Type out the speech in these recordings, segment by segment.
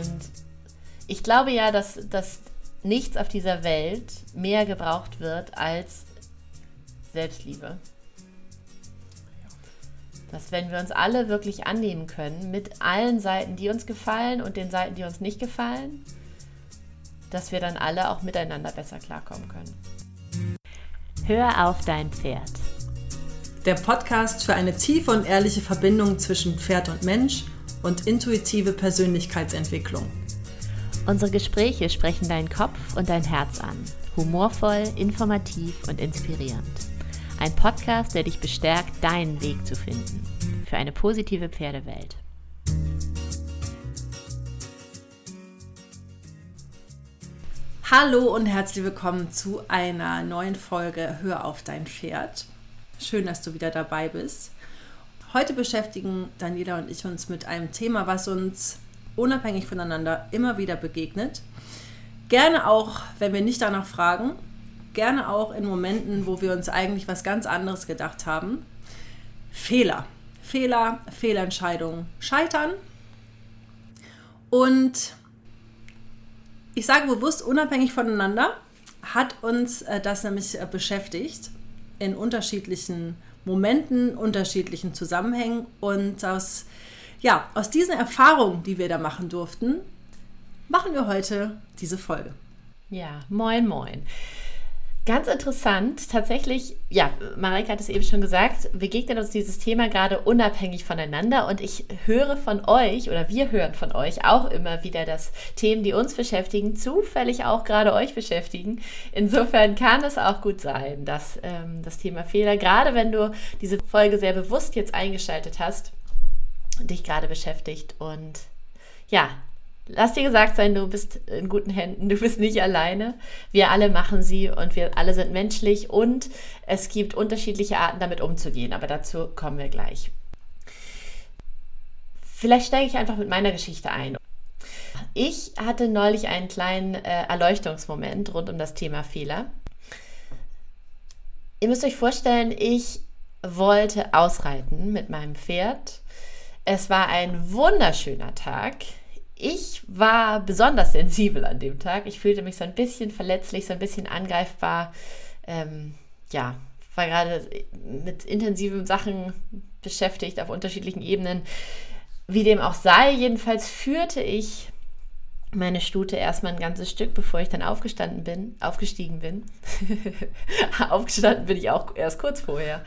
Und ich glaube ja, dass, dass nichts auf dieser Welt mehr gebraucht wird als Selbstliebe. Dass wenn wir uns alle wirklich annehmen können, mit allen Seiten, die uns gefallen und den Seiten, die uns nicht gefallen, dass wir dann alle auch miteinander besser klarkommen können. Hör auf dein Pferd. Der Podcast für eine tiefe und ehrliche Verbindung zwischen Pferd und Mensch und intuitive Persönlichkeitsentwicklung. Unsere Gespräche sprechen deinen Kopf und dein Herz an. Humorvoll, informativ und inspirierend. Ein Podcast, der dich bestärkt, deinen Weg zu finden. Für eine positive Pferdewelt. Hallo und herzlich willkommen zu einer neuen Folge Hör auf dein Pferd. Schön, dass du wieder dabei bist. Heute beschäftigen Daniela und ich uns mit einem Thema, was uns unabhängig voneinander immer wieder begegnet. Gerne auch, wenn wir nicht danach fragen, gerne auch in Momenten, wo wir uns eigentlich was ganz anderes gedacht haben. Fehler. Fehler, Fehlentscheidungen, Scheitern. Und ich sage bewusst unabhängig voneinander, hat uns äh, das nämlich äh, beschäftigt in unterschiedlichen Momenten, unterschiedlichen Zusammenhängen. Und aus, ja, aus diesen Erfahrungen, die wir da machen durften, machen wir heute diese Folge. Ja, moin, moin. Ganz interessant, tatsächlich, ja, Marika hat es eben schon gesagt, begegnet uns dieses Thema gerade unabhängig voneinander. Und ich höre von euch oder wir hören von euch auch immer wieder, dass Themen, die uns beschäftigen, zufällig auch gerade euch beschäftigen. Insofern kann es auch gut sein, dass ähm, das Thema Fehler, gerade wenn du diese Folge sehr bewusst jetzt eingeschaltet hast, dich gerade beschäftigt. Und ja, Lass dir gesagt sein, du bist in guten Händen, du bist nicht alleine. Wir alle machen sie und wir alle sind menschlich und es gibt unterschiedliche Arten, damit umzugehen, aber dazu kommen wir gleich. Vielleicht steige ich einfach mit meiner Geschichte ein. Ich hatte neulich einen kleinen äh, Erleuchtungsmoment rund um das Thema Fehler. Ihr müsst euch vorstellen, ich wollte ausreiten mit meinem Pferd. Es war ein wunderschöner Tag ich war besonders sensibel an dem Tag. Ich fühlte mich so ein bisschen verletzlich, so ein bisschen angreifbar. Ähm, ja, war gerade mit intensiven Sachen beschäftigt auf unterschiedlichen Ebenen. Wie dem auch sei, jedenfalls führte ich meine Stute erstmal ein ganzes Stück, bevor ich dann aufgestanden bin, aufgestiegen bin. aufgestanden bin ich auch erst kurz vorher.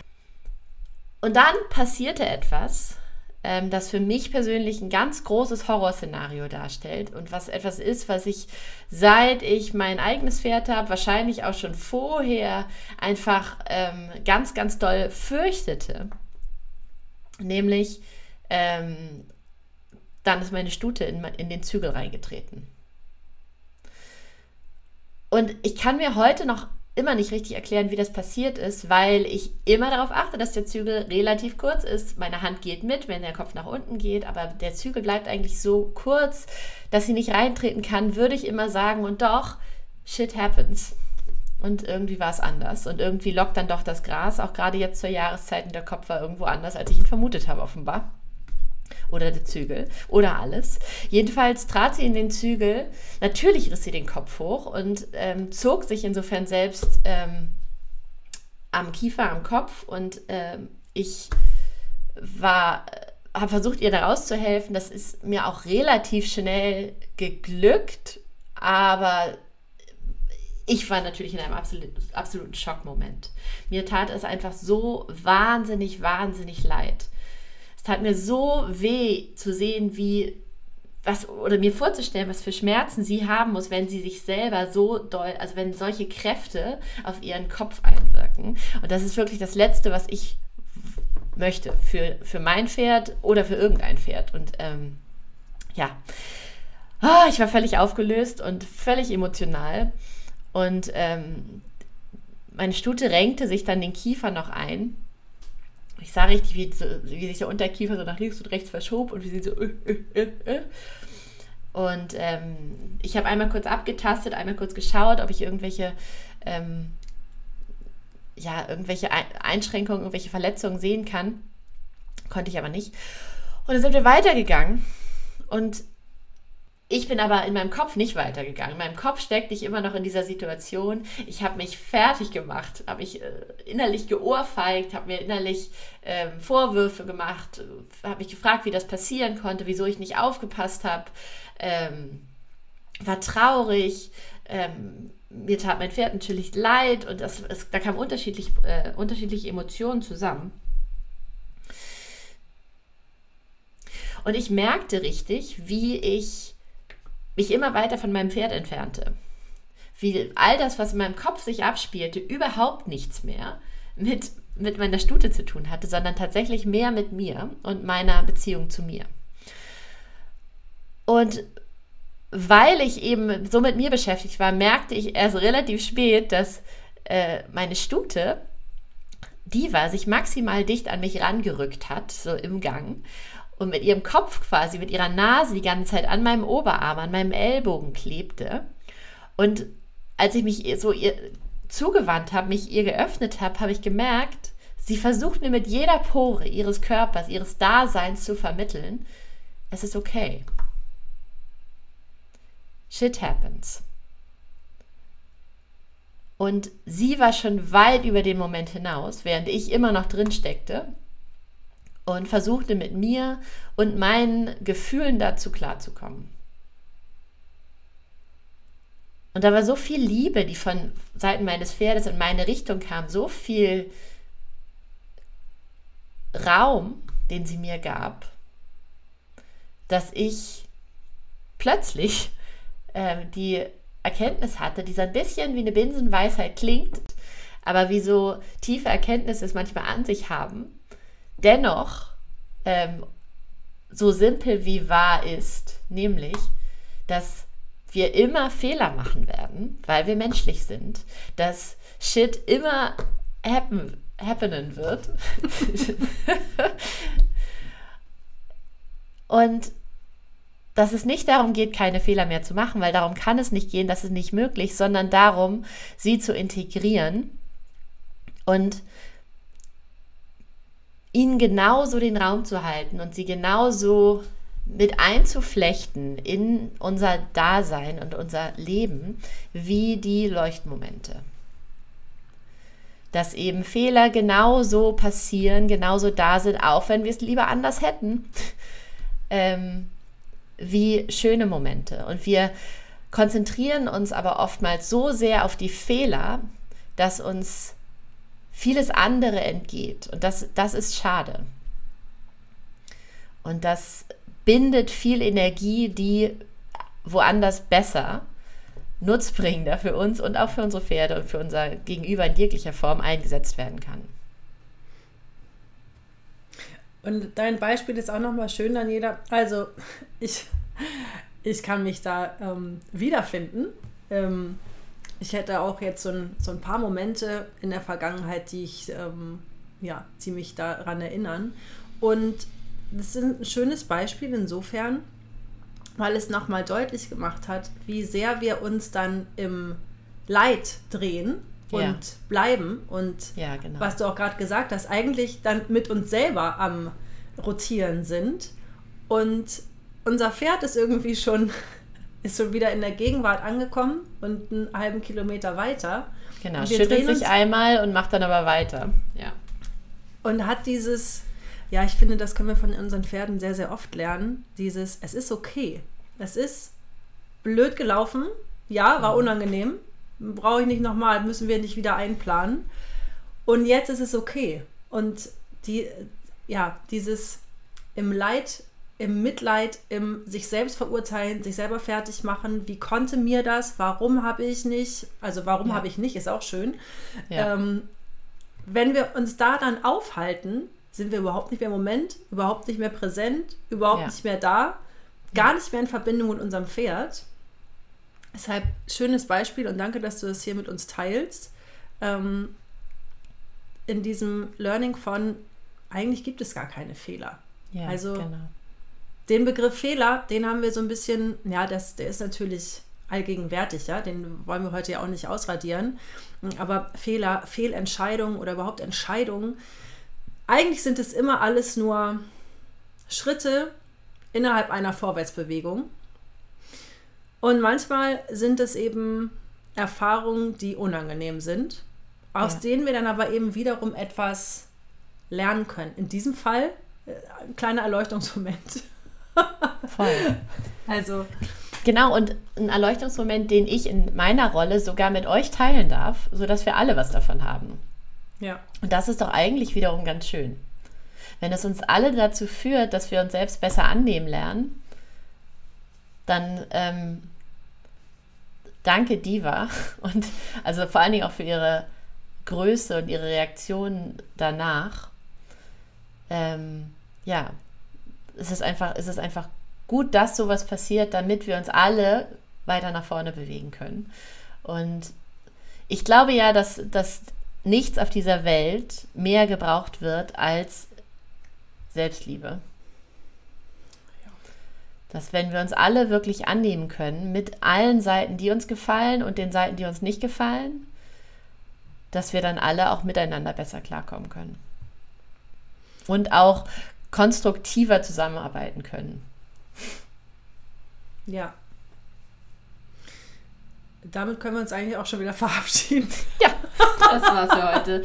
Und dann passierte etwas, ähm, das für mich persönlich ein ganz großes Horrorszenario darstellt und was etwas ist, was ich seit ich mein eigenes Pferd habe, wahrscheinlich auch schon vorher einfach ähm, ganz, ganz doll fürchtete. Nämlich, ähm, dann ist meine Stute in, in den Zügel reingetreten. Und ich kann mir heute noch immer nicht richtig erklären, wie das passiert ist, weil ich immer darauf achte, dass der Zügel relativ kurz ist. Meine Hand geht mit, wenn der Kopf nach unten geht, aber der Zügel bleibt eigentlich so kurz, dass sie nicht reintreten kann, würde ich immer sagen. Und doch, shit happens. Und irgendwie war es anders. Und irgendwie lockt dann doch das Gras, auch gerade jetzt zur Jahreszeit, und der Kopf war irgendwo anders, als ich ihn vermutet habe, offenbar oder der Zügel oder alles. Jedenfalls trat sie in den Zügel. Natürlich riss sie den Kopf hoch und ähm, zog sich insofern selbst ähm, am Kiefer, am Kopf und ähm, ich war äh, habe versucht, ihr da rauszuhelfen. Das ist mir auch relativ schnell geglückt, aber ich war natürlich in einem absoluten Schockmoment. Mir tat es einfach so wahnsinnig, wahnsinnig leid. Es tat mir so weh zu sehen, wie was oder mir vorzustellen, was für Schmerzen sie haben muss, wenn sie sich selber so doll, also wenn solche Kräfte auf ihren Kopf einwirken. Und das ist wirklich das Letzte, was ich möchte für, für mein Pferd oder für irgendein Pferd. Und ähm, ja, oh, ich war völlig aufgelöst und völlig emotional. Und ähm, meine Stute renkte sich dann den Kiefer noch ein ich sah richtig, wie, wie sich der Unterkiefer so nach links und rechts verschob und wie sie so. Äh, äh, äh, und ähm, ich habe einmal kurz abgetastet, einmal kurz geschaut, ob ich irgendwelche, ähm, ja, irgendwelche Einschränkungen, irgendwelche Verletzungen sehen kann. Konnte ich aber nicht. Und dann sind wir weitergegangen. Und ich bin aber in meinem Kopf nicht weitergegangen. In meinem Kopf steckte ich immer noch in dieser Situation. Ich habe mich fertig gemacht, habe mich äh, innerlich geohrfeigt, habe mir innerlich äh, Vorwürfe gemacht, habe mich gefragt, wie das passieren konnte, wieso ich nicht aufgepasst habe, ähm, war traurig. Ähm, mir tat mein Pferd natürlich leid und das, es, da kamen unterschiedlich, äh, unterschiedliche Emotionen zusammen. Und ich merkte richtig, wie ich mich immer weiter von meinem Pferd entfernte. Wie all das, was in meinem Kopf sich abspielte, überhaupt nichts mehr mit, mit meiner Stute zu tun hatte, sondern tatsächlich mehr mit mir und meiner Beziehung zu mir. Und weil ich eben so mit mir beschäftigt war, merkte ich erst relativ spät, dass äh, meine Stute, die war, sich maximal dicht an mich rangerückt hat, so im Gang und mit ihrem Kopf quasi, mit ihrer Nase die ganze Zeit an meinem Oberarm, an meinem Ellbogen klebte. Und als ich mich so ihr zugewandt habe, mich ihr geöffnet habe, habe ich gemerkt, sie versucht mir mit jeder Pore ihres Körpers, ihres Daseins zu vermitteln, es ist okay. Shit happens. Und sie war schon weit über den Moment hinaus, während ich immer noch drin steckte und versuchte mit mir und meinen Gefühlen dazu klarzukommen. Und da war so viel Liebe, die von Seiten meines Pferdes in meine Richtung kam, so viel Raum, den sie mir gab, dass ich plötzlich äh, die Erkenntnis hatte, die so ein bisschen wie eine Binsenweisheit klingt, aber wie so tiefe Erkenntnisse es manchmal an sich haben, dennoch ähm, so simpel wie wahr ist, nämlich, dass wir immer Fehler machen werden, weil wir menschlich sind, dass Shit immer happen, happenen wird. Und dass es nicht darum geht, keine Fehler mehr zu machen, weil darum kann es nicht gehen, das ist nicht möglich, sondern darum, sie zu integrieren und ihnen genauso den Raum zu halten und sie genauso mit einzuflechten in unser Dasein und unser Leben wie die Leuchtmomente. Dass eben Fehler genauso passieren, genauso da sind, auch wenn wir es lieber anders hätten, ähm, wie schöne Momente. Und wir konzentrieren uns aber oftmals so sehr auf die Fehler, dass uns vieles andere entgeht. Und das, das ist schade. Und das bindet viel Energie, die woanders besser nutzbringender für uns und auch für unsere Pferde und für unser Gegenüber in jeglicher Form eingesetzt werden kann. Und dein Beispiel ist auch nochmal schön, Daniela. Also, ich, ich kann mich da ähm, wiederfinden. Ähm, ich hätte auch jetzt so ein, so ein paar Momente in der Vergangenheit, die ich, ähm, ja, die mich daran erinnern. Und das ist ein schönes Beispiel insofern, weil es nochmal deutlich gemacht hat, wie sehr wir uns dann im Leid drehen und ja. bleiben. Und ja, genau. was du auch gerade gesagt hast, eigentlich dann mit uns selber am Rotieren sind. Und unser Pferd ist irgendwie schon ist schon wieder in der Gegenwart angekommen und einen halben Kilometer weiter. Genau, schüttelt sich einmal und macht dann aber weiter. Ja. Und hat dieses, ja, ich finde, das können wir von unseren Pferden sehr, sehr oft lernen, dieses, es ist okay. Es ist blöd gelaufen, ja, war mhm. unangenehm, brauche ich nicht nochmal, müssen wir nicht wieder einplanen. Und jetzt ist es okay. Und die, ja, dieses im Leid im Mitleid, im sich selbst verurteilen, sich selber fertig machen. Wie konnte mir das? Warum habe ich nicht? Also warum ja. habe ich nicht, ist auch schön. Ja. Ähm, wenn wir uns da dann aufhalten, sind wir überhaupt nicht mehr im Moment, überhaupt nicht mehr präsent, überhaupt ja. nicht mehr da, gar nicht mehr in Verbindung mit unserem Pferd. Deshalb schönes Beispiel und danke, dass du das hier mit uns teilst. Ähm, in diesem Learning von, eigentlich gibt es gar keine Fehler. Ja, also genau den Begriff Fehler, den haben wir so ein bisschen, ja, das, der ist natürlich allgegenwärtig, ja, den wollen wir heute ja auch nicht ausradieren. Aber Fehler, Fehlentscheidungen oder überhaupt Entscheidungen, eigentlich sind es immer alles nur Schritte innerhalb einer Vorwärtsbewegung. Und manchmal sind es eben Erfahrungen, die unangenehm sind, aus Ja. denen wir dann aber eben wiederum etwas lernen können. In diesem Fall äh, ein kleiner Erleuchtungsmoment. Voll. Also, Genau, und ein Erleuchtungsmoment, den ich in meiner Rolle sogar mit euch teilen darf, sodass wir alle was davon haben. ja. Und das ist doch eigentlich wiederum ganz schön. Wenn es uns alle dazu führt, dass wir uns selbst besser annehmen lernen, dann ähm, danke Diva und also vor allen Dingen auch für ihre Größe und ihre Reaktion danach. Ähm, ja, es ist einfach, es ist einfach gut, dass sowas passiert, damit wir uns alle weiter nach vorne bewegen können. Und ich glaube ja, dass, dass nichts auf dieser Welt mehr gebraucht wird als Selbstliebe. Dass wenn wir uns alle wirklich annehmen können, mit allen Seiten, die uns gefallen und den Seiten, die uns nicht gefallen, dass wir dann alle auch miteinander besser klarkommen können. Und auch konstruktiver zusammenarbeiten können. Ja. Damit können wir uns eigentlich auch schon wieder verabschieden. Ja, das war's für heute.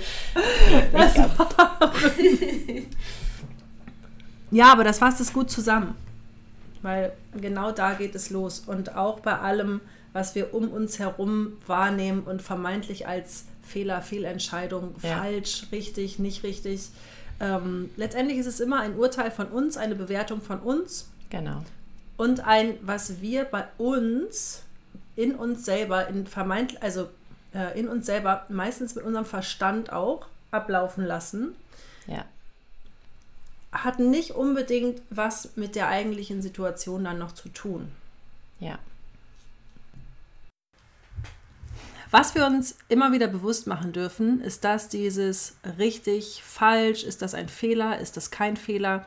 Ja, aber das fasst es gut zusammen. Weil genau da geht es los. Und auch bei allem, was wir um uns herum wahrnehmen und vermeintlich als Fehler, Fehlentscheidung, Ja. falsch, richtig, nicht richtig. Ähm, letztendlich ist es immer ein Urteil von uns, eine Bewertung von uns Genau. und ein, was wir bei uns, in uns selber, in vermeintlich, also äh, in uns selber, meistens mit unserem Verstand auch ablaufen lassen Ja. hat nicht unbedingt was mit der eigentlichen Situation dann noch zu tun. Ja. Was wir uns immer wieder bewusst machen dürfen, ist, dass dieses richtig, falsch, ist das ein Fehler, ist das kein Fehler,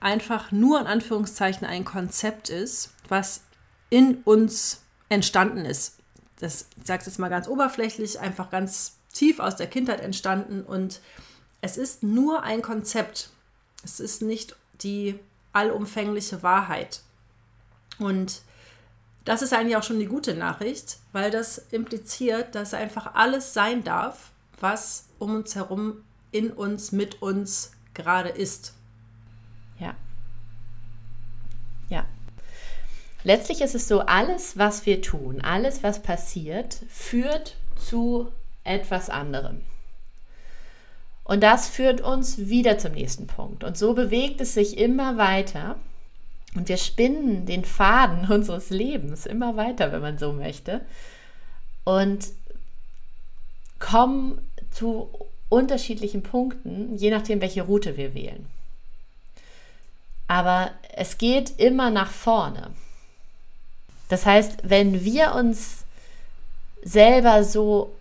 einfach nur in Anführungszeichen ein Konzept ist, was in uns entstanden ist. Das ich sage jetzt mal ganz oberflächlich, einfach ganz tief aus der Kindheit entstanden und es ist nur ein Konzept. Es ist nicht die allumfängliche Wahrheit. Und das ist eigentlich auch schon die gute Nachricht, weil das impliziert, dass einfach alles sein darf, was um uns herum, in uns, mit uns gerade ist. Ja. Ja. Letztlich ist es so, alles, was wir tun, alles, was passiert, führt zu etwas anderem. Und das führt uns wieder zum nächsten Punkt. Und so bewegt es sich immer weiter. Und wir spinnen den Faden unseres Lebens immer weiter, wenn man so möchte. Und kommen zu unterschiedlichen Punkten, je nachdem, welche Route wir wählen. Aber es geht immer nach vorne. Das heißt, wenn wir uns selber so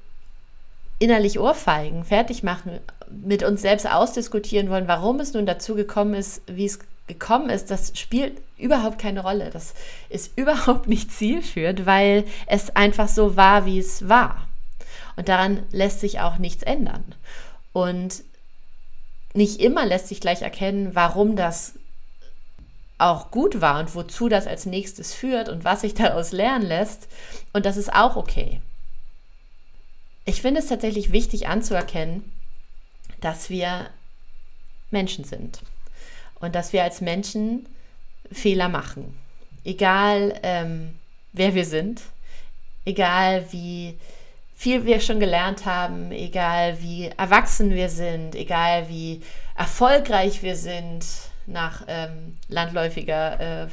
innerlich Ohrfeigen fertig machen, mit uns selbst ausdiskutieren wollen, warum es nun dazu gekommen ist, wie es gekommen ist, das spielt überhaupt keine Rolle. Das ist überhaupt nicht zielführend, weil es einfach so war, wie es war. Und daran lässt sich auch nichts ändern. Und nicht immer lässt sich gleich erkennen, warum das auch gut war und wozu das als nächstes führt und was sich daraus lernen lässt. Und das ist auch okay. Ich finde es tatsächlich wichtig anzuerkennen, dass wir Menschen sind und dass wir als Menschen Fehler machen. Egal, ähm, wer wir sind, egal wie viel wir schon gelernt haben, egal wie erwachsen wir sind, egal wie erfolgreich wir sind nach ähm, landläufiger äh,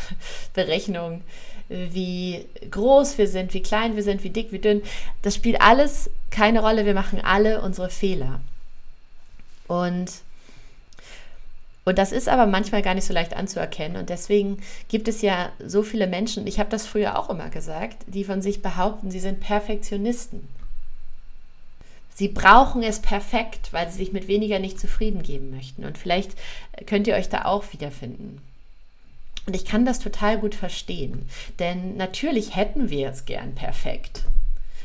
Berechnung, wie groß wir sind, wie klein wir sind, wie dick, wie dünn. Das spielt alles keine Rolle. Wir machen alle unsere Fehler. Und, und das ist aber manchmal gar nicht so leicht anzuerkennen. Und deswegen gibt es ja so viele Menschen, ich habe das früher auch immer gesagt, die von sich behaupten, sie sind Perfektionisten. Sie brauchen es perfekt, weil sie sich mit weniger nicht zufrieden geben möchten. Und vielleicht könnt ihr euch da auch wiederfinden. Und ich kann das total gut verstehen, denn natürlich hätten wir es gern perfekt.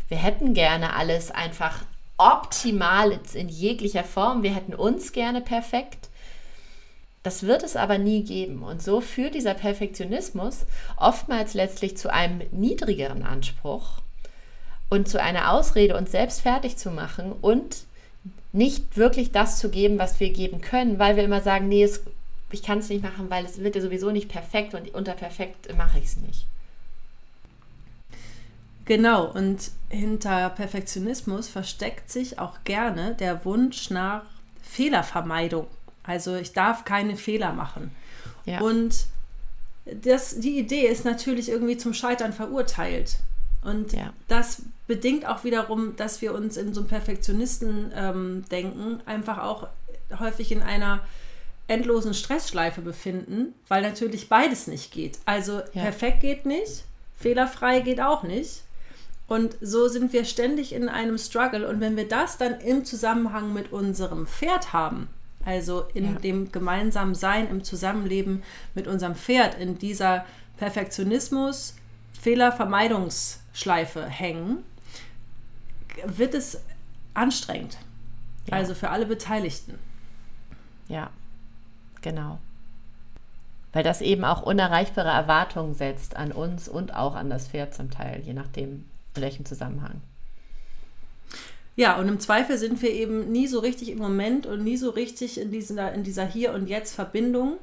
Wir hätten gerne alles einfach optimal in jeglicher Form. Wir hätten uns gerne perfekt. Das wird es aber nie geben. Und so führt dieser Perfektionismus oftmals letztlich zu einem niedrigeren Anspruch und zu einer Ausrede, uns selbst fertig zu machen und nicht wirklich das zu geben, was wir geben können, weil wir immer sagen, nee, es, ich kann es nicht machen, weil es wird ja sowieso nicht perfekt und unter perfekt mache ich es nicht. Genau, und hinter Perfektionismus versteckt sich auch gerne der Wunsch nach Fehlervermeidung. Also ich darf keine Fehler machen. Ja. Und das, die Idee ist natürlich irgendwie zum Scheitern verurteilt. Und ja. das bedingt auch wiederum, dass wir uns in so einem Perfektionisten-Denken ähm, einfach auch häufig in einer endlosen Stressschleife befinden, weil natürlich beides nicht geht. Also ja. perfekt geht nicht, fehlerfrei geht auch nicht. Und so sind wir ständig in einem Struggle. Und wenn wir das dann im Zusammenhang mit unserem Pferd haben, also in ja. dem gemeinsamen Sein, im Zusammenleben mit unserem Pferd, in dieser Perfektionismus, Fehlervermeidungsschleife hängen, wird es anstrengend. Ja. Also für alle Beteiligten. Ja, genau. Weil das eben auch unerreichbare Erwartungen setzt an uns und auch an das Pferd zum Teil, je nachdem, in welchem Zusammenhang. Ja, und im Zweifel sind wir eben nie so richtig im Moment und nie so richtig in dieser, in dieser Hier- und Jetzt-Verbindung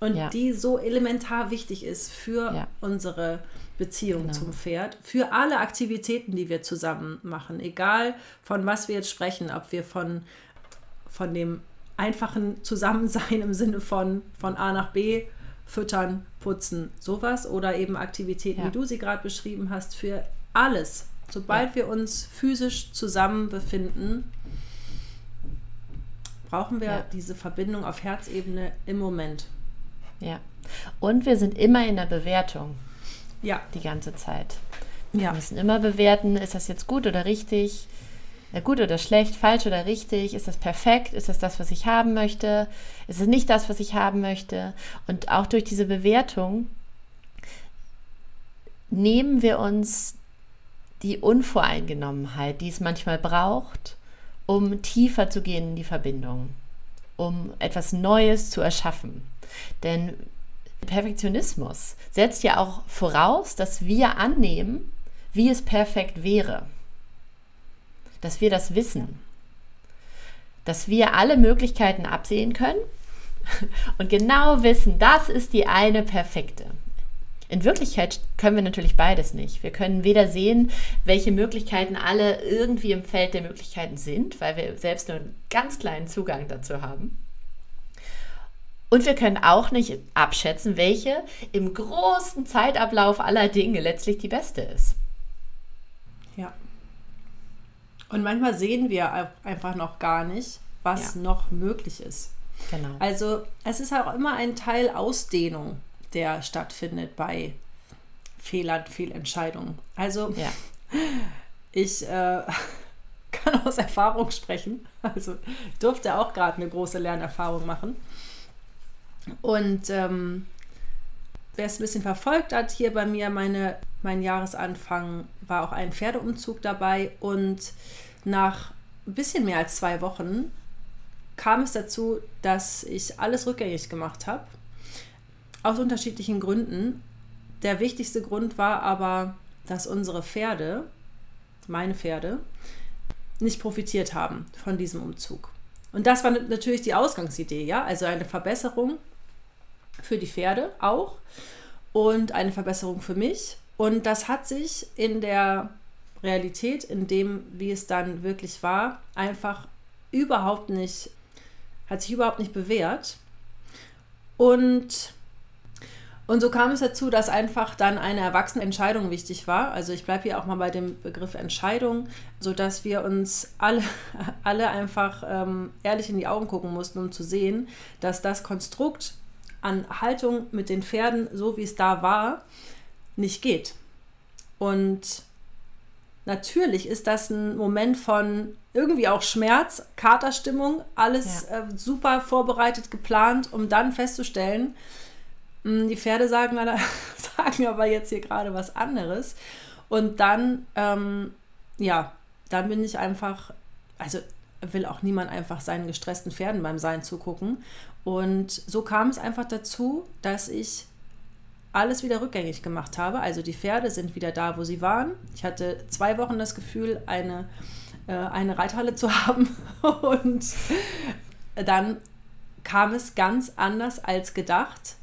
und ja. die so elementar wichtig ist für ja. unsere Beziehung genau. zum Pferd, für alle Aktivitäten, die wir zusammen machen, egal von was wir jetzt sprechen, ob wir von, von dem einfachen Zusammensein im Sinne von von A nach B, füttern, putzen, sowas oder eben Aktivitäten, ja. wie du sie gerade beschrieben hast, für alles Sobald ja. wir uns physisch zusammen befinden, brauchen wir ja. diese Verbindung auf Herzebene im Moment. Ja. Und wir sind immer in der Bewertung. Ja. Die ganze Zeit. Ja. Wir müssen immer bewerten, ist das jetzt gut oder richtig? Gut oder schlecht, falsch oder richtig? Ist das perfekt? Ist das das, was ich haben möchte? Ist es nicht das, was ich haben möchte? Und auch durch diese Bewertung nehmen wir uns die Unvoreingenommenheit, die es manchmal braucht, um tiefer zu gehen in die Verbindung, um etwas Neues zu erschaffen. Denn Perfektionismus setzt ja auch voraus, dass wir annehmen, wie es perfekt wäre. Dass wir das wissen. Dass wir alle Möglichkeiten absehen können und genau wissen, das ist die eine perfekte. In Wirklichkeit können wir natürlich beides nicht. Wir können weder sehen, welche Möglichkeiten alle irgendwie im Feld der Möglichkeiten sind, weil wir selbst nur einen ganz kleinen Zugang dazu haben. Und wir können auch nicht abschätzen, welche im großen Zeitablauf aller Dinge letztlich die beste ist. Ja. Und manchmal sehen wir einfach noch gar nicht, was ja. noch möglich ist. Genau. Also es ist auch immer ein Teil Ausdehnung der stattfindet bei Fehlern, Fehlentscheidungen. Also ja. ich äh, kann aus Erfahrung sprechen. Also ich durfte auch gerade eine große Lernerfahrung machen. Und ähm, wer es ein bisschen verfolgt hat, hier bei mir meine, mein Jahresanfang war auch ein Pferdeumzug dabei und nach ein bisschen mehr als zwei Wochen kam es dazu, dass ich alles rückgängig gemacht habe aus unterschiedlichen Gründen. Der wichtigste Grund war aber, dass unsere Pferde, meine Pferde, nicht profitiert haben von diesem Umzug. Und das war natürlich die Ausgangsidee, ja, also eine Verbesserung für die Pferde auch und eine Verbesserung für mich. Und das hat sich in der Realität, in dem, wie es dann wirklich war, einfach überhaupt nicht, hat sich überhaupt nicht bewährt. Und und so kam es dazu, dass einfach dann eine erwachsene Entscheidung wichtig war. Also ich bleibe hier auch mal bei dem Begriff Entscheidung, sodass wir uns alle, alle einfach ähm, ehrlich in die Augen gucken mussten, um zu sehen, dass das Konstrukt an Haltung mit den Pferden, so wie es da war, nicht geht. Und natürlich ist das ein Moment von irgendwie auch Schmerz, Katerstimmung, alles ja. äh, super vorbereitet, geplant, um dann festzustellen, die Pferde sagen, sagen aber jetzt hier gerade was anderes. Und dann, ähm, ja, dann bin ich einfach, also will auch niemand einfach seinen gestressten Pferden beim Sein zugucken. Und so kam es einfach dazu, dass ich alles wieder rückgängig gemacht habe. Also die Pferde sind wieder da, wo sie waren. Ich hatte zwei Wochen das Gefühl, eine, äh, eine Reithalle zu haben. Und dann kam es ganz anders als gedacht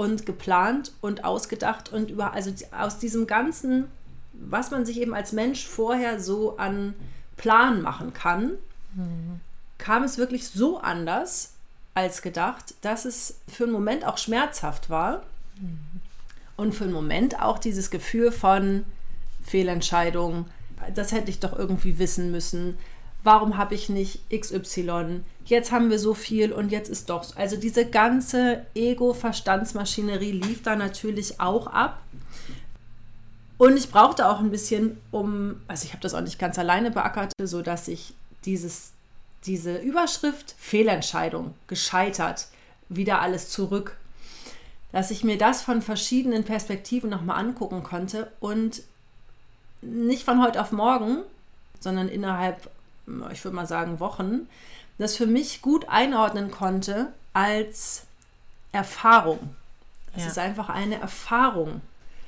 und geplant und ausgedacht und über, also aus diesem ganzen, was man sich eben als Mensch vorher so an Plan machen kann, mhm. kam es wirklich so anders als gedacht, dass es für einen Moment auch schmerzhaft war. Mhm und für einen Moment auch dieses Gefühl von Fehlentscheidung, das hätte ich doch irgendwie wissen müssen. Warum habe ich nicht XY? Jetzt haben wir so viel und jetzt ist doch so. Also diese ganze Ego-Verstandsmaschinerie lief da natürlich auch ab. Und ich brauchte auch ein bisschen, um, also ich habe das auch nicht ganz alleine beackert, sodass ich dieses, diese Überschrift Fehlentscheidung, gescheitert, wieder alles zurück dass ich mir das von verschiedenen Perspektiven nochmal angucken konnte und nicht von heute auf morgen, sondern innerhalb, ich würde mal sagen, Wochen, das für mich gut einordnen konnte als Erfahrung. Dass ja. es einfach eine Erfahrung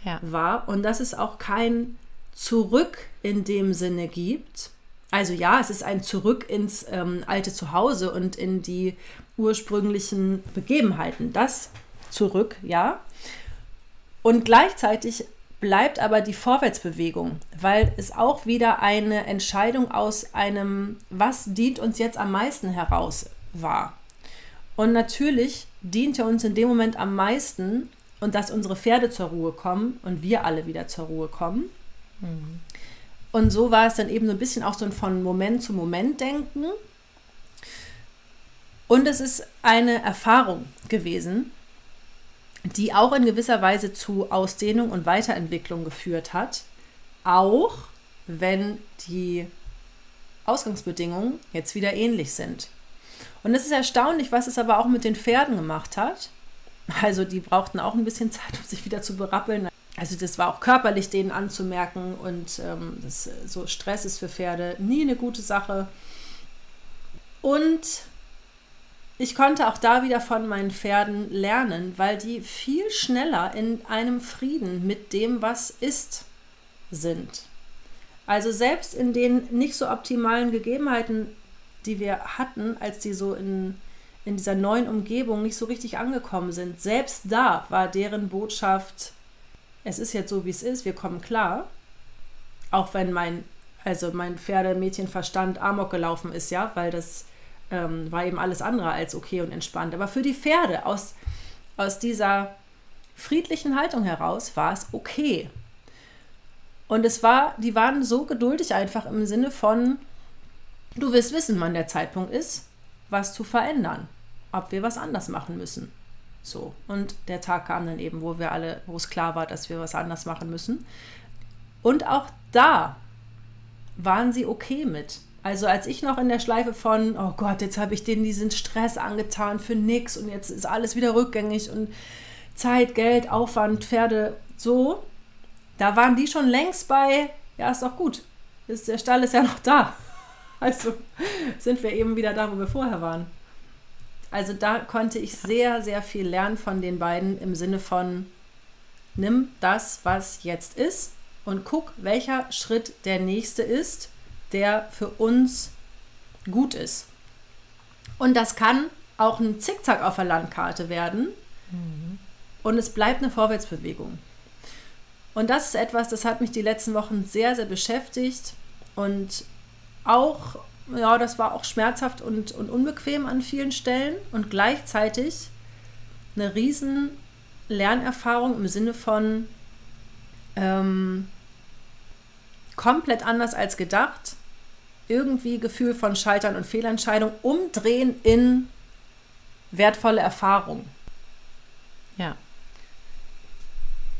ja. war und dass es auch kein Zurück in dem Sinne gibt. Also ja, es ist ein Zurück ins ähm, alte Zuhause und in die ursprünglichen Begebenheiten. Das zurück, ja. Und gleichzeitig bleibt aber die Vorwärtsbewegung, weil es auch wieder eine Entscheidung aus einem, was dient uns jetzt am meisten heraus war. Und natürlich dient er uns in dem Moment am meisten und dass unsere Pferde zur Ruhe kommen und wir alle wieder zur Ruhe kommen. Mhm. Und so war es dann eben so ein bisschen auch so ein von Moment zu Moment denken. Und es ist eine Erfahrung gewesen, die auch in gewisser Weise zu Ausdehnung und Weiterentwicklung geführt hat, auch wenn die Ausgangsbedingungen jetzt wieder ähnlich sind. Und es ist erstaunlich, was es aber auch mit den Pferden gemacht hat. Also die brauchten auch ein bisschen Zeit, um sich wieder zu berappeln. Also das war auch körperlich denen anzumerken und ähm, das, so Stress ist für Pferde nie eine gute Sache. Und ich konnte auch da wieder von meinen Pferden lernen, weil die viel schneller in einem Frieden mit dem, was ist, sind. Also selbst in den nicht so optimalen Gegebenheiten, die wir hatten, als die so in, in dieser neuen Umgebung nicht so richtig angekommen sind, selbst da war deren Botschaft, es ist jetzt so, wie es ist, wir kommen klar. Auch wenn mein, also mein Pferdemädchenverstand amok gelaufen ist, ja, weil das ähm, war eben alles andere als okay und entspannt. Aber für die Pferde aus, aus dieser friedlichen Haltung heraus war es okay. Und es war, die waren so geduldig einfach im Sinne von, du wirst wissen, wann der Zeitpunkt ist, was zu verändern, ob wir was anders machen müssen. So. Und der Tag kam dann eben, wo wir alle, wo es klar war, dass wir was anders machen müssen. Und auch da waren sie okay mit. Also als ich noch in der Schleife von, oh Gott, jetzt habe ich denen diesen Stress angetan für nix und jetzt ist alles wieder rückgängig und Zeit, Geld, Aufwand, Pferde, so, da waren die schon längst bei, ja, ist doch gut. Ist, der Stall ist ja noch da. Also sind wir eben wieder da, wo wir vorher waren. Also da konnte ich sehr, sehr viel lernen von den beiden im Sinne von, nimm das, was jetzt ist und guck, welcher Schritt der nächste ist der für uns gut ist. Und das kann auch ein Zickzack auf der Landkarte werden. Mhm. Und es bleibt eine Vorwärtsbewegung. Und das ist etwas, das hat mich die letzten Wochen sehr, sehr beschäftigt. Und auch, ja, das war auch schmerzhaft und, und unbequem an vielen Stellen. Und gleichzeitig eine riesen Lernerfahrung im Sinne von ähm, komplett anders als gedacht irgendwie Gefühl von Scheitern und Fehlentscheidung umdrehen in wertvolle Erfahrung. Ja.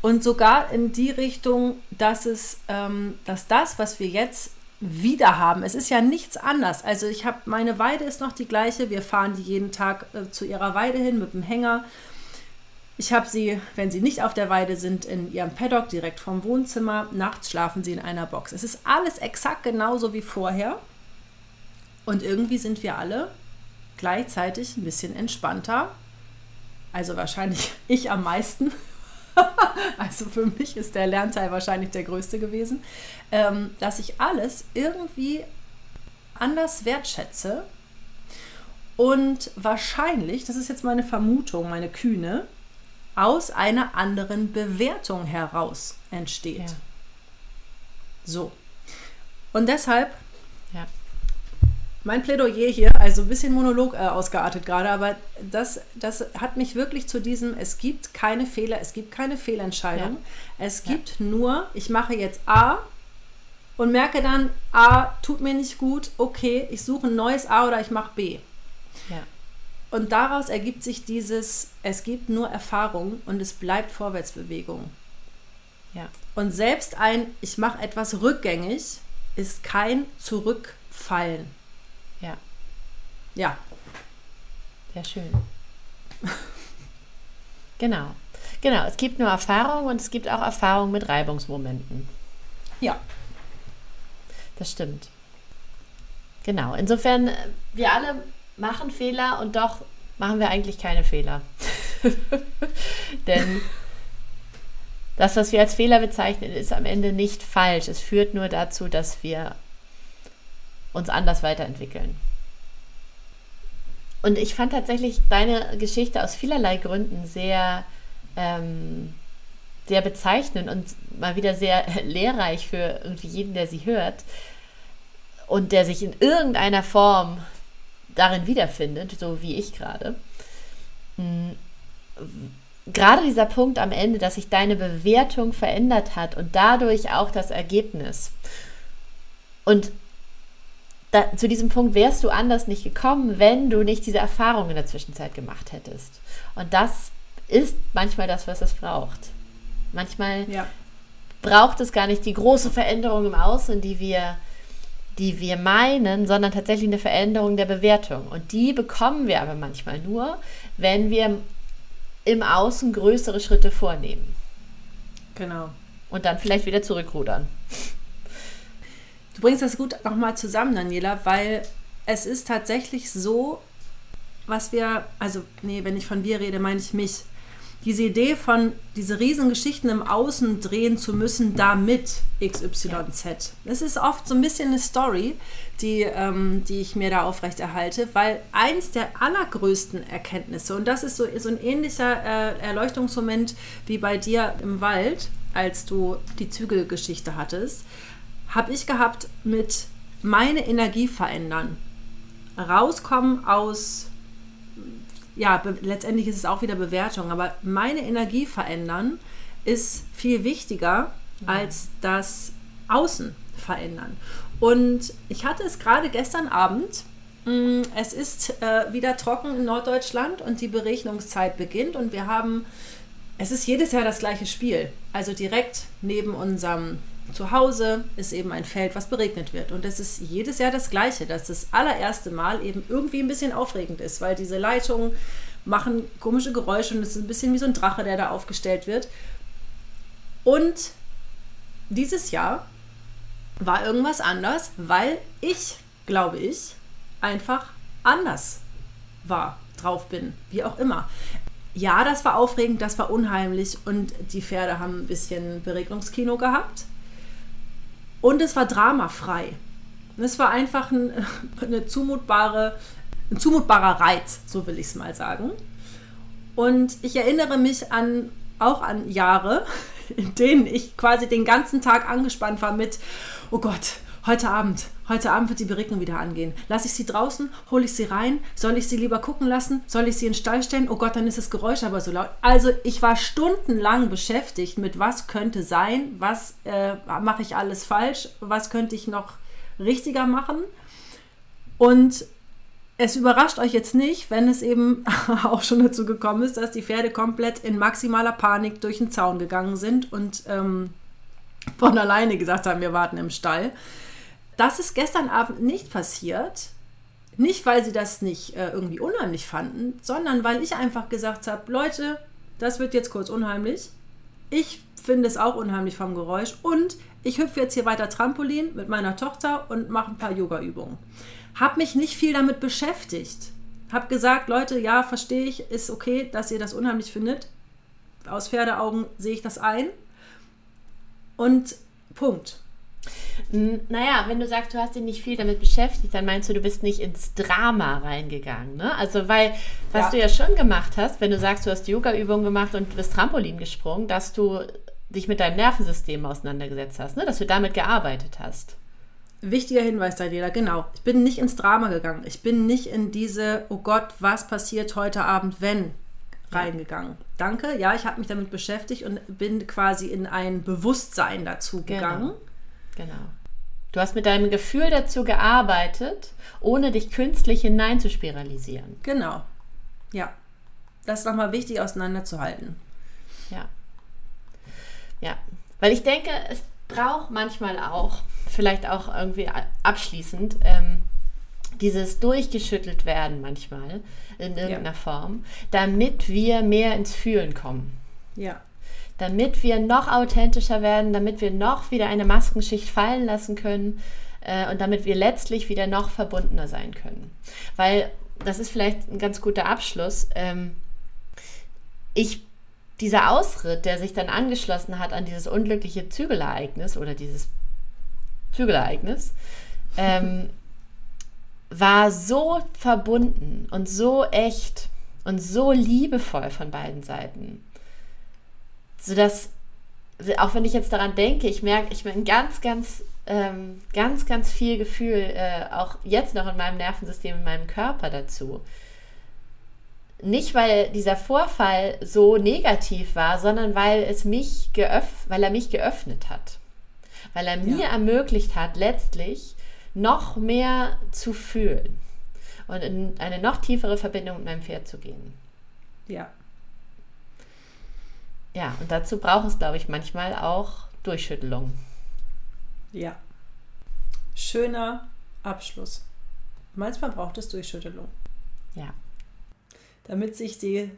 Und sogar in die Richtung, dass es, ähm, dass das, was wir jetzt wieder haben, es ist ja nichts anders. Also ich habe, meine Weide ist noch die gleiche. Wir fahren die jeden Tag äh, zu ihrer Weide hin mit dem Hänger. Ich habe sie, wenn sie nicht auf der Weide sind, in ihrem Paddock direkt vom Wohnzimmer. Nachts schlafen sie in einer Box. Es ist alles exakt genauso wie vorher. Und irgendwie sind wir alle gleichzeitig ein bisschen entspannter. Also wahrscheinlich ich am meisten. also für mich ist der Lernteil wahrscheinlich der größte gewesen, ähm, dass ich alles irgendwie anders wertschätze und wahrscheinlich, das ist jetzt meine Vermutung, meine Kühne, aus einer anderen Bewertung heraus entsteht. Ja. So. Und deshalb ja. mein Plädoyer hier, also ein bisschen Monolog äh, ausgeartet gerade, aber das, das hat mich wirklich zu diesem, es gibt keine Fehler, es gibt keine Fehlentscheidung. Ja. Es gibt nur, ich mache jetzt A und merke dann, A tut mir nicht gut, okay, ich suche ein neues A oder ich mache B. Ja. Und daraus ergibt sich dieses, es gibt nur Erfahrung und es bleibt Vorwärtsbewegung. Ja. Und selbst ein, ich mache etwas rückgängig, ist kein Zurückfallen. Ja. Ja. Sehr schön. genau. Genau, es gibt nur Erfahrung und es gibt auch Erfahrung mit Reibungsmomenten. Ja. Das stimmt. Genau. Insofern, äh, wir alle machen Fehler und doch machen wir eigentlich keine Fehler. Denn das, was wir als Fehler bezeichnen, ist am Ende nicht falsch. Es führt nur dazu, dass wir uns anders weiterentwickeln. Und ich fand tatsächlich deine Geschichte aus vielerlei Gründen sehr, ähm, sehr bezeichnend und mal wieder sehr lehrreich für irgendwie jeden, der sie hört und der sich in irgendeiner Form darin wiederfindet, so wie ich gerade. Hm, gerade dieser Punkt am Ende, dass sich deine Bewertung verändert hat und dadurch auch das Ergebnis. Und da, zu diesem Punkt wärst du anders nicht gekommen, wenn du nicht diese Erfahrung in der Zwischenzeit gemacht hättest. Und das ist manchmal das, was es braucht. Manchmal ja. braucht es gar nicht die große Veränderung im Außen, die wir die wir meinen, sondern tatsächlich eine Veränderung der Bewertung. Und die bekommen wir aber manchmal nur, wenn wir im Außen größere Schritte vornehmen. Genau. Und dann vielleicht wieder zurückrudern. Du bringst das gut nochmal zusammen, Daniela, weil es ist tatsächlich so, was wir, also, nee, wenn ich von wir rede, meine ich mich diese Idee von diese Riesengeschichten im Außen drehen zu müssen, damit XYZ. Das ist oft so ein bisschen eine Story, die, ähm, die ich mir da aufrechterhalte, weil eins der allergrößten Erkenntnisse, und das ist so, so ein ähnlicher äh, Erleuchtungsmoment wie bei dir im Wald, als du die Zügelgeschichte hattest, habe ich gehabt mit meine Energie verändern. Rauskommen aus ja, letztendlich ist es auch wieder Bewertung, aber meine Energie verändern ist viel wichtiger ja. als das Außen verändern. Und ich hatte es gerade gestern Abend. Mm, es ist äh, wieder trocken in Norddeutschland und die Beregnungszeit beginnt und wir haben, es ist jedes Jahr das gleiche Spiel. Also direkt neben unserem zu Hause ist eben ein Feld, was beregnet wird. Und es ist jedes Jahr das Gleiche, dass das allererste Mal eben irgendwie ein bisschen aufregend ist, weil diese Leitungen machen komische Geräusche und es ist ein bisschen wie so ein Drache, der da aufgestellt wird. Und dieses Jahr war irgendwas anders, weil ich, glaube ich, einfach anders war, drauf bin, wie auch immer. Ja, das war aufregend, das war unheimlich und die Pferde haben ein bisschen Beregnungskino gehabt. Und es war dramafrei. Es war einfach ein, eine zumutbare, ein zumutbarer Reiz, so will ich es mal sagen. Und ich erinnere mich an auch an Jahre, in denen ich quasi den ganzen Tag angespannt war mit, oh Gott, heute Abend, heute Abend wird die Beregnung wieder angehen. Lasse ich sie draußen? Hole ich sie rein? Soll ich sie lieber gucken lassen? Soll ich sie in den Stall stellen? Oh Gott, dann ist das Geräusch aber so laut. Also ich war stundenlang beschäftigt mit, was könnte sein, was äh, mache ich alles falsch, was könnte ich noch richtiger machen. Und es überrascht euch jetzt nicht, wenn es eben auch schon dazu gekommen ist, dass die Pferde komplett in maximaler Panik durch den Zaun gegangen sind und ähm, von alleine gesagt haben, wir warten im Stall. Das ist gestern Abend nicht passiert. Nicht, weil sie das nicht äh, irgendwie unheimlich fanden, sondern weil ich einfach gesagt habe, Leute, das wird jetzt kurz unheimlich. Ich finde es auch unheimlich vom Geräusch und ich hüpfe jetzt hier weiter Trampolin mit meiner Tochter und mache ein paar Yoga-Übungen. habe mich nicht viel damit beschäftigt. Habe gesagt, Leute, ja, verstehe ich, ist okay, dass ihr das unheimlich findet. Aus Pferdeaugen sehe ich das ein. Und Punkt. Naja, wenn du sagst, du hast dich nicht viel damit beschäftigt, dann meinst du, du bist nicht ins Drama reingegangen. Ne? Also, weil, was ja. du ja schon gemacht hast, wenn du sagst, du hast Yoga-Übungen gemacht und du bist Trampolin gesprungen, dass du dich mit deinem Nervensystem auseinandergesetzt hast, ne? dass du damit gearbeitet hast. Wichtiger Hinweis, Daniela, genau. Ich bin nicht ins Drama gegangen. Ich bin nicht in diese, oh Gott, was passiert heute Abend, wenn, reingegangen. Danke, ja, ich habe mich damit beschäftigt und bin quasi in ein Bewusstsein dazu genau. gegangen. Genau. Genau. Du hast mit deinem Gefühl dazu gearbeitet, ohne dich künstlich hineinzuspiralisieren. Genau. Ja. Das ist nochmal wichtig auseinanderzuhalten. Ja. Ja. Weil ich denke, es braucht manchmal auch, vielleicht auch irgendwie abschließend, ähm, dieses durchgeschüttelt werden manchmal in irgendeiner ja. Form, damit wir mehr ins Fühlen kommen. Ja. Damit wir noch authentischer werden, damit wir noch wieder eine Maskenschicht fallen lassen können äh, und damit wir letztlich wieder noch verbundener sein können. Weil, das ist vielleicht ein ganz guter Abschluss, ähm, ich dieser Ausritt, der sich dann angeschlossen hat an dieses unglückliche Zügelereignis oder dieses Zügelereignis, ähm, war so verbunden und so echt und so liebevoll von beiden Seiten, sodass, auch wenn ich jetzt daran denke, ich merke, ich bin ganz, ganz, ähm, ganz, ganz viel Gefühl, äh, auch jetzt noch in meinem Nervensystem, in meinem Körper dazu. Nicht, weil dieser Vorfall so negativ war, sondern weil es mich geöff weil er mich geöffnet hat. Weil er mir ja. ermöglicht hat, letztlich noch mehr zu fühlen und in eine noch tiefere Verbindung mit meinem Pferd zu gehen. Ja. Ja, und dazu braucht es, glaube ich, manchmal auch Durchschüttelung. Ja. Schöner Abschluss. Manchmal braucht es Durchschüttelung. Ja. Damit sich die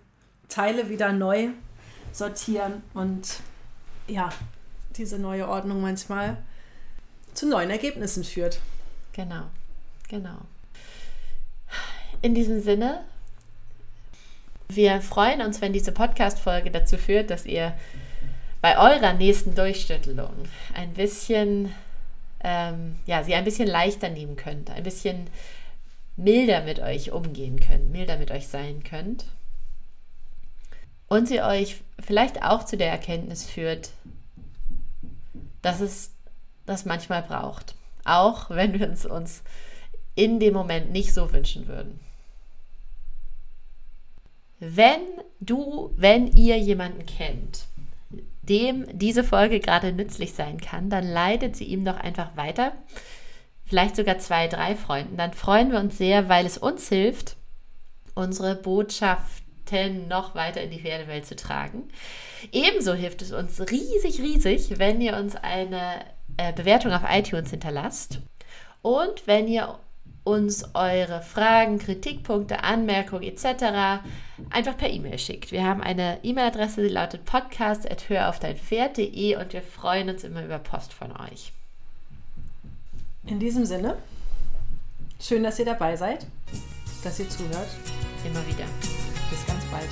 Teile wieder neu sortieren und ja, diese neue Ordnung manchmal zu neuen Ergebnissen führt. Genau, genau. In diesem Sinne, wir freuen uns, wenn diese Podcast-Folge dazu führt, dass ihr bei eurer nächsten Durchschüttelung ein bisschen, ähm, ja, sie ein bisschen leichter nehmen könnt, ein bisschen milder mit euch umgehen könnt, milder mit euch sein könnt. Und sie euch vielleicht auch zu der Erkenntnis führt, dass es das manchmal braucht. Auch wenn wir es uns in dem Moment nicht so wünschen würden. Wenn du, wenn ihr jemanden kennt, dem diese Folge gerade nützlich sein kann, dann leitet sie ihm doch einfach weiter. Vielleicht sogar zwei, drei Freunden. Dann freuen wir uns sehr, weil es uns hilft, unsere Botschaften noch weiter in die Pferdewelt zu tragen. Ebenso hilft es uns riesig, riesig, wenn ihr uns eine äh, Bewertung auf iTunes hinterlasst. Und wenn ihr uns eure Fragen, Kritikpunkte, Anmerkungen etc. einfach per E-Mail schickt. Wir haben eine E-Mail-Adresse, die lautet podcast.höraufdeinpferd.de und wir freuen uns immer über Post von euch. In diesem Sinne, schön, dass ihr dabei seid, dass ihr zuhört. Immer wieder. Bis ganz bald.